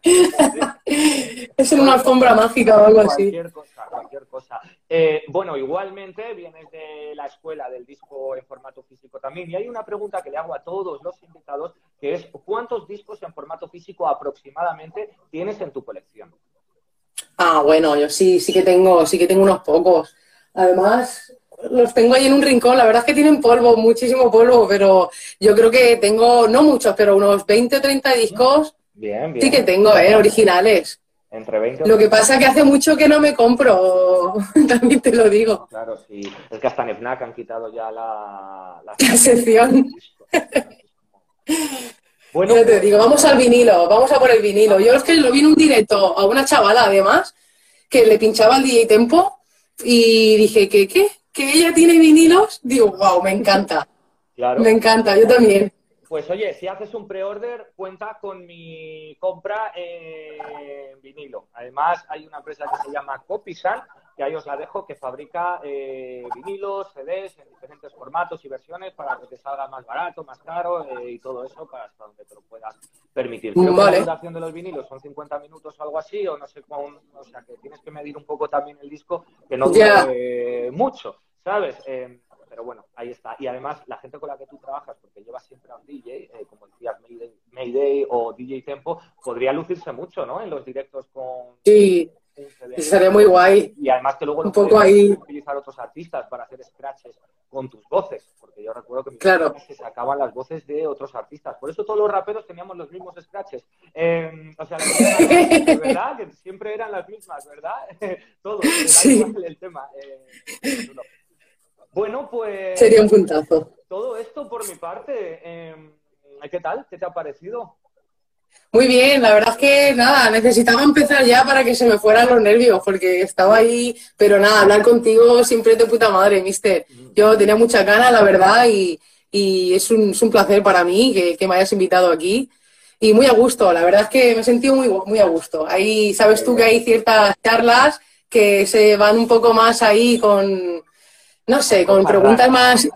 Speaker 2: es en una alfombra mágica o algo así.
Speaker 1: Cualquier cosa, cualquier cosa. Eh, bueno, igualmente vienes de la escuela del disco en formato físico también. Y hay una pregunta que le hago a todos los invitados, que es ¿cuántos discos en formato físico aproximadamente tienes en tu colección?
Speaker 2: Ah, bueno, yo sí, sí que tengo, sí que tengo unos pocos. Además, los tengo ahí en un rincón. La verdad es que tienen polvo, muchísimo polvo, pero yo creo que tengo, no muchos, pero unos 20 o 30 discos.
Speaker 1: Bien, bien.
Speaker 2: Sí que tengo, ¿eh? Originales.
Speaker 1: Entre 20
Speaker 2: Lo que pasa es que hace mucho que no me compro, también te lo digo.
Speaker 1: Claro, sí. Es que hasta en FNAC han quitado ya la...
Speaker 2: La, sección. bueno, yo te digo, vamos al vinilo, vamos a por el vinilo. Yo es que lo vi en un directo a una chavala, además, que le pinchaba el DJ Tempo y dije, ¿qué, qué? ¿Que ella tiene vinilos? Digo, wow, me encanta.
Speaker 1: Claro.
Speaker 2: Me encanta, yo también.
Speaker 1: Pues oye, si haces un pre-order, cuenta con mi compra en vinilo. Además, hay una empresa que se llama Copisan, que ahí os la dejo, que fabrica eh, vinilos, CDs en diferentes formatos y versiones para que te salga más barato, más caro eh, y todo eso para hasta donde te lo puedas permitir. Creo que la duración de los vinilos son 50 minutos o algo así, o no sé cómo, o sea que tienes que medir un poco también el disco, que no dure mucho, ¿sabes? Eh, pero bueno, ahí está. Y además, la gente con la que tú trabajas, porque llevas siempre a un DJ, como decías, Mayday, Mayday, o DJ Tempo, podría lucirse mucho, ¿no? En los directos con...
Speaker 2: Sí, eso sería muy guay.
Speaker 1: Y además que luego
Speaker 2: un poco ahí...
Speaker 1: utilizar otros artistas para hacer scratches con tus voces, porque yo recuerdo que mis
Speaker 2: claro.
Speaker 1: se sacaban las voces de otros artistas. Por eso todos los raperos teníamos los mismos scratches. Eh, o sea, de verdad, que siempre eran las mismas, ¿verdad? Todos,
Speaker 2: sí.
Speaker 1: el tema. Eh, bueno, pues...
Speaker 2: Sería un puntazo.
Speaker 1: Todo esto por mi parte. Eh, ¿Qué tal? ¿Qué te ha parecido?
Speaker 2: Muy bien, la verdad es que nada, necesitaba empezar ya para que se me fueran los nervios, porque estaba ahí, pero nada, hablar contigo siempre es de puta madre, mister. Yo tenía mucha ganas, la verdad, y, es, un, placer para mí que, me hayas invitado aquí. Y muy a gusto, la verdad es que me he sentido muy, muy a gusto. Ahí sabes tú que hay ciertas charlas que se van un poco más ahí con, no sé, con preguntas más,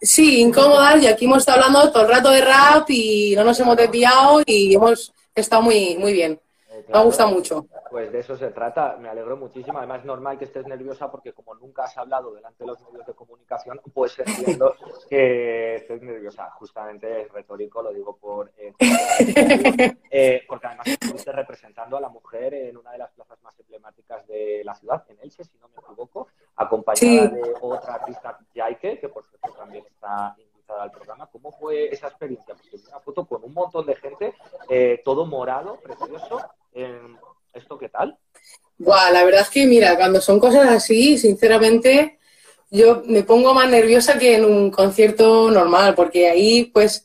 Speaker 2: sí, incómodas, y aquí hemos estado hablando todo el rato de rap y no nos hemos desviado y hemos está muy, muy bien. Me gusta mucho.
Speaker 1: Pues de eso se trata, me alegro muchísimo. Además, es normal que estés nerviosa porque como nunca has hablado delante de los medios de comunicación, pues entiendo que estés nerviosa. Justamente es retórico, lo digo por... Eh, eh, porque además estuviste representando a la mujer en una de las plazas más emblemáticas de la ciudad, en Elche, si no me equivoco, acompañada de otra artista, Yaike, que por cierto también está al programa. ¿Cómo fue esa experiencia? Porque una foto con un montón de gente, eh, todo morado, precioso. ¿Esto qué tal?
Speaker 2: Buah, la verdad es que, mira, cuando son cosas así, sinceramente, yo me pongo más nerviosa que en un concierto normal, porque ahí, pues,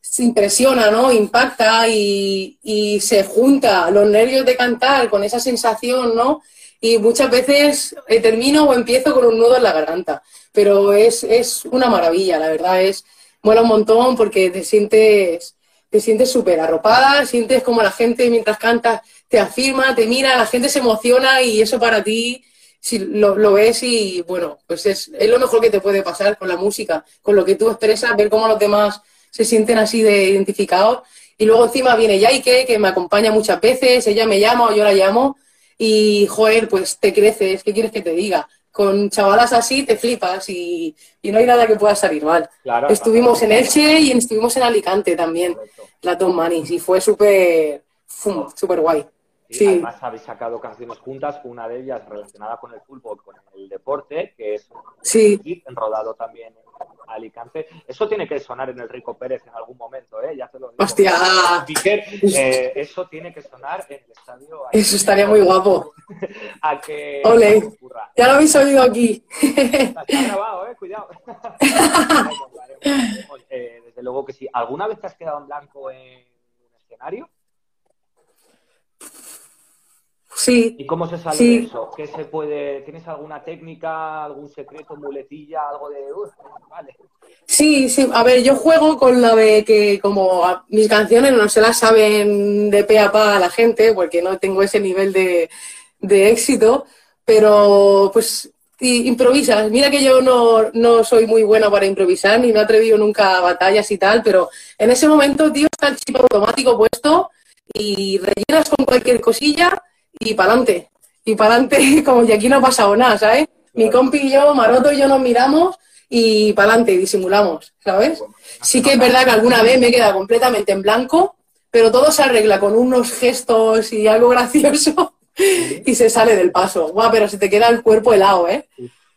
Speaker 2: se impresiona, ¿no? Impacta y, y se junta los nervios de cantar con esa sensación, ¿no? Y muchas veces eh, termino o empiezo con un nudo en la garganta pero es, es una maravilla, la verdad, es mola un montón porque te sientes te sientes súper arropada, sientes como la gente mientras cantas te afirma, te mira, la gente se emociona y eso para ti, si lo, lo ves y bueno, pues es, es, lo mejor que te puede pasar con la música, con lo que tú expresas, ver cómo los demás se sienten así de identificados. Y luego encima viene Yaike, que me acompaña muchas veces, ella me llama o yo la llamo, y joder, pues te creces, ¿qué quieres que te diga? con chavalas así te flipas y, no hay nada que pueda salir mal. estuvimos en Elche y estuvimos en Alicante también, la Tom Manis, y fue súper súper guay.
Speaker 1: Sí, Además habéis sacado canciones juntas, una de ellas relacionada con el fútbol, con el deporte, que es
Speaker 2: sí.
Speaker 1: rodado también Alicante. Eso tiene que sonar en el Rico Pérez en algún momento, ¿eh? Ya te lo digo.
Speaker 2: ¡Hostia!
Speaker 1: Eh, eso tiene que sonar en el estadio.
Speaker 2: Eso estaría muy guapo.
Speaker 1: a que
Speaker 2: Ole. Ya lo habéis oído aquí.
Speaker 1: Está grabado, ¿eh? Cuidado. Eh, desde luego que sí. ¿Alguna vez te has quedado en blanco en un escenario?
Speaker 2: Sí.
Speaker 1: ¿Y cómo se sale de eso? ¿Qué se puede, ¿Tienes alguna técnica, algún secreto, muletilla, algo de... vale.
Speaker 2: Sí, sí. A ver, yo juego con la de que como mis canciones no se las saben de pe a pa a la gente, porque no tengo ese nivel de, éxito, pero pues improvisas. Mira que yo no, no, soy muy buena para improvisar, ni me he atrevido nunca a batallas y tal, pero en ese momento, tío, está el chip automático puesto y rellenas con cualquier cosilla y para adelante. Y para adelante, como que aquí no ha pasado nada, ¿sabes? Mi compi y yo, Maroto y yo nos miramos y para adelante, disimulamos, ¿sabes? Sí que es verdad que alguna vez me he quedado completamente en blanco, pero todo se arregla con unos gestos y algo gracioso y se sale del paso. Guau, pero se te queda el cuerpo helado, ¿eh?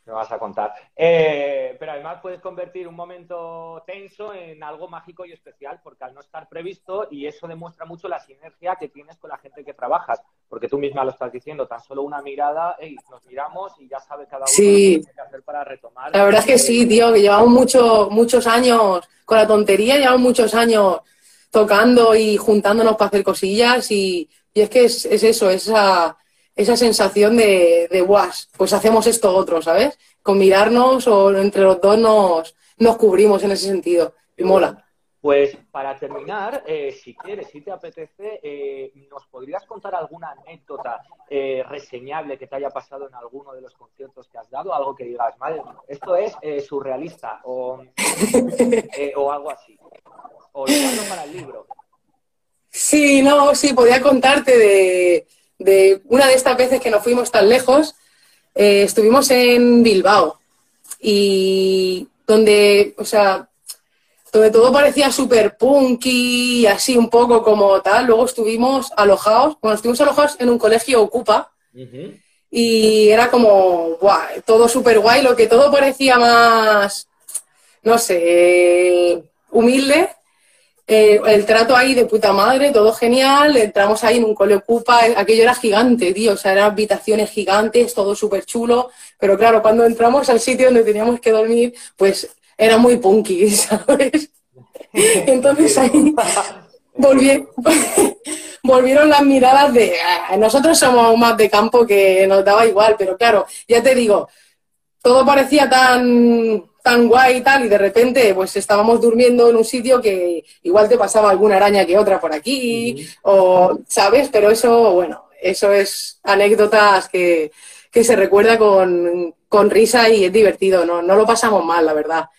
Speaker 1: me vas a contar. Eh, pero además puedes convertir un momento tenso en algo mágico y especial, porque al no estar previsto, y eso demuestra mucho la sinergia que tienes con la gente que trabajas, porque tú misma lo estás diciendo, tan solo una mirada, hey, nos miramos y ya sabe cada uno
Speaker 2: sí.
Speaker 1: qué hacer para retomar.
Speaker 2: La verdad es que sí, tío, que llevamos mucho, muchos años con la tontería, llevamos muchos años tocando y juntándonos para hacer cosillas y, es que es, es eso, esa esa sensación de, de pues hacemos esto otro, ¿sabes? Con mirarnos o entre los dos nos, nos cubrimos en ese sentido. Y mola.
Speaker 1: Pues para terminar, eh, si quieres, si te apetece, eh, ¿nos podrías contar alguna anécdota eh, reseñable que te haya pasado en alguno de los conciertos que has dado? Algo que digas, madre, esto es surrealista o, o, algo así. O lo para el libro.
Speaker 2: Sí, no, sí, podía contarte de, de una de estas veces que nos fuimos tan lejos. estuvimos en Bilbao y donde, o sea, donde todo parecía súper punky y así un poco como tal. Luego estuvimos alojados, bueno, estuvimos alojados en un colegio Ocupa y era como, guay, todo súper guay, lo que todo parecía más, no sé, humilde. Eh, el trato ahí de puta madre, todo genial, entramos ahí en un colegio Ocupa, aquello era gigante, tío, o sea, eran habitaciones gigantes, todo súper chulo, pero claro, cuando entramos al sitio donde teníamos que dormir, pues era muy punky, ¿sabes? Entonces ahí volvieron las miradas de ah, nosotros somos más de campo que nos daba igual, pero claro, ya te digo, todo parecía tan tan guay y tal, y de repente pues estábamos durmiendo en un sitio que igual te pasaba alguna araña que otra por aquí, o, ¿sabes? Pero eso, bueno, eso es anécdotas que, que se recuerda con, con, risa y es divertido, ¿no? No lo pasamos mal, la verdad.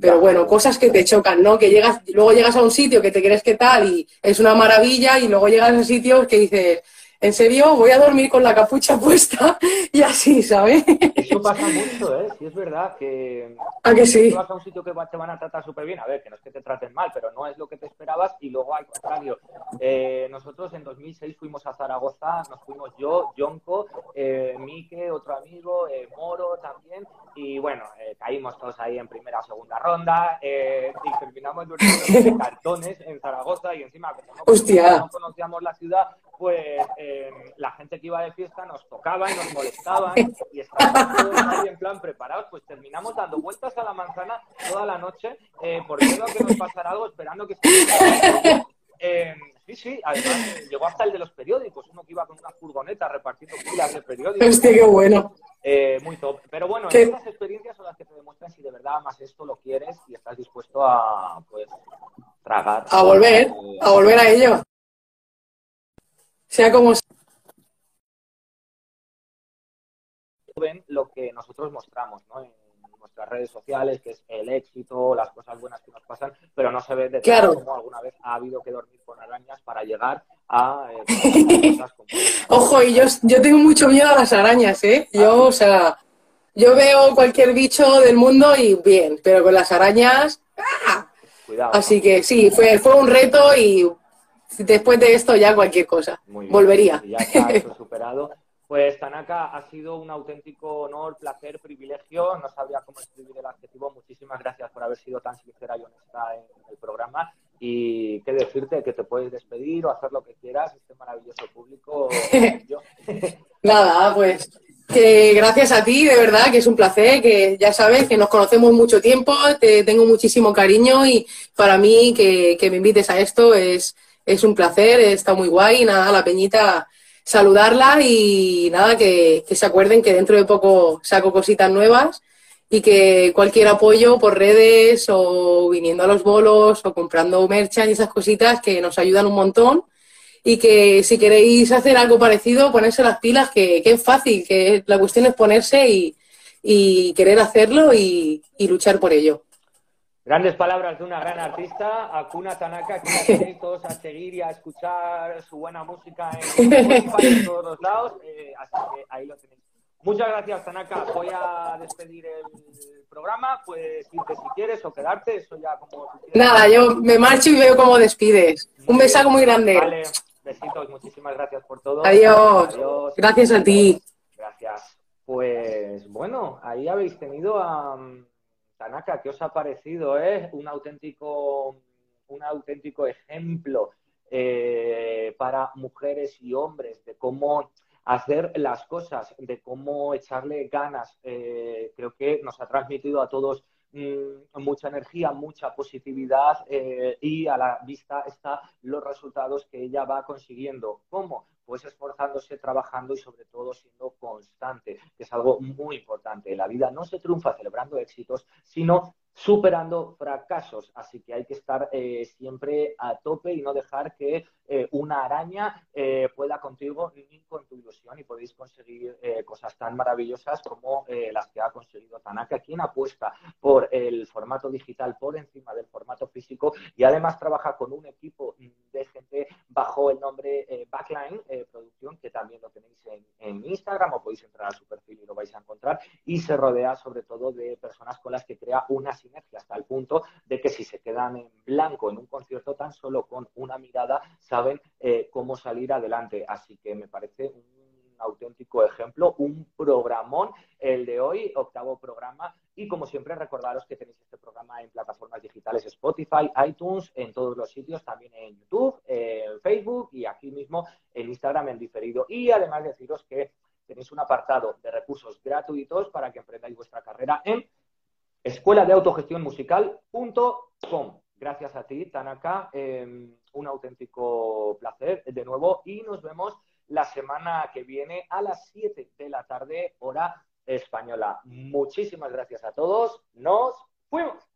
Speaker 2: Pero bueno, cosas que te chocan, ¿no? Que llegas, luego llegas a un sitio que te crees que tal y es una maravilla y luego llegas a sitios que dices, en serio, voy a dormir con la capucha puesta y así, ¿sabes?
Speaker 1: Eso pasa mucho, ¿eh? Sí, es verdad que...
Speaker 2: ¿A que sí?
Speaker 1: vas a un sitio que te van a tratar súper bien, a ver, que no es que te traten mal, pero no es lo que te esperabas y luego al contrario. Eh, nosotros en 2006 fuimos a Zaragoza, nos fuimos yo, Jonko, eh, Mike, otro amigo, eh, Moro también, y bueno, eh, caímos todos ahí en primera o segunda ronda y terminamos durmiendo en cartones en Zaragoza y encima como no conocíamos la ciudad, pues eh, la gente que iba de fiesta nos tocaba y nos molestaban y estábamos todos ahí en plan preparados, pues terminamos dando vueltas a la manzana toda la noche eh, por miedo a que nos pasara algo, esperando que eh, sí, sí, además llegó hasta el de los periódicos, uno que iba con una furgoneta repartiendo pilas de periódicos.
Speaker 2: Hostia, qué bueno.
Speaker 1: Eh, muy top. Pero bueno, estas experiencias son las que te demuestran si de verdad más esto lo quieres y estás dispuesto a, pues, tragar.
Speaker 2: A volver, a volver a ello sea como
Speaker 1: ven lo que nosotros mostramos ¿no? en nuestras redes sociales, que es el éxito, las cosas buenas que nos pasan, pero no se ve de
Speaker 2: claro.
Speaker 1: como alguna vez ha habido que dormir con arañas para llegar a eh, cosas como
Speaker 2: Ojo, y yo, yo tengo mucho miedo a las arañas, ¿eh? Yo, ah, o sea, yo veo cualquier bicho del mundo y bien, pero con las arañas... ¡ah!
Speaker 1: Cuidado.
Speaker 2: Así que sí, fue, fue un reto y después de esto ya cualquier cosa. Volvería.
Speaker 1: Ya está superado. Pues Tanaka, ha sido un auténtico honor, placer, privilegio. No sabía cómo escribir el adjetivo. Muchísimas gracias por haber sido tan sincera y honesta en el programa. Y qué decirte, que te puedes despedir o hacer lo que quieras, este maravilloso público.
Speaker 2: Nada, pues que gracias a ti, de verdad, que es un placer, que ya sabes que nos conocemos mucho tiempo, te tengo muchísimo cariño y para mí que, que me invites a esto es, es un placer, está muy guay. Nada, la peñita, saludarla y nada, que, se acuerden que dentro de poco saco cositas nuevas y que cualquier apoyo por redes o viniendo a los bolos o comprando merchan y esas cositas que nos ayudan un montón y que si queréis hacer algo parecido, ponerse las pilas, que, es fácil, que la cuestión es ponerse y, querer hacerlo y luchar por ello.
Speaker 1: Grandes palabras de una gran artista, Akuna Tanaka, que la tenéis todos a seguir y a escuchar su buena música en, todos los lados. Eh, así que ahí lo tenéis. Muchas gracias, Tanaka. Voy a despedir el programa. Pues irte si quieres o quedarte, eso ya como
Speaker 2: Nada, yo me marcho y veo cómo despides. Un besazo muy grande.
Speaker 1: Vale, besitos, muchísimas gracias por todo.
Speaker 2: Adiós. Adiós. Gracias a ti.
Speaker 1: Gracias. Pues bueno, ahí habéis tenido a. Tanaka, ¿qué os ha parecido? Es un auténtico, un auténtico ejemplo eh, para mujeres y hombres de cómo hacer las cosas, de cómo echarle ganas. Eh, creo que nos ha transmitido a todos mm, mucha energía, mucha positividad eh, y a la vista están los resultados que ella va consiguiendo. ¿Cómo? pues esforzándose, trabajando y sobre todo siendo constante, que es algo muy importante. La vida no se triunfa celebrando éxitos, sino superando fracasos. Así que hay que estar eh, siempre a tope y no dejar que eh, una araña eh, pueda contigo ni con tu ilusión. Y podéis conseguir cosas tan maravillosas como las que ha conseguido Tanaka, quien apuesta por el formato digital por encima del formato físico y además trabaja con un equipo de gente bajo el nombre Backline Producción, que también lo tenéis en, Instagram o podéis entrar a su perfil y lo vais a encontrar, y se rodea sobre todo de personas con las que crea una hasta el punto de que si se quedan en blanco en un concierto, tan solo con una mirada saben eh, cómo salir adelante. Así que me parece un auténtico ejemplo, un programón el de hoy, octavo programa. Y como siempre, recordaros que tenéis este programa en plataformas digitales Spotify, iTunes, en todos los sitios, también en YouTube, en Facebook y aquí mismo en Instagram en diferido. Y además deciros que tenéis un apartado de recursos gratuitos para que emprendáis vuestra carrera en escuela de autogestión musical.com. Gracias a ti, Tanaka. Em, un auténtico placer de nuevo y nos vemos la semana que viene a las 7 de la tarde, hora española. Muchísimas gracias a todos. Nos fuimos.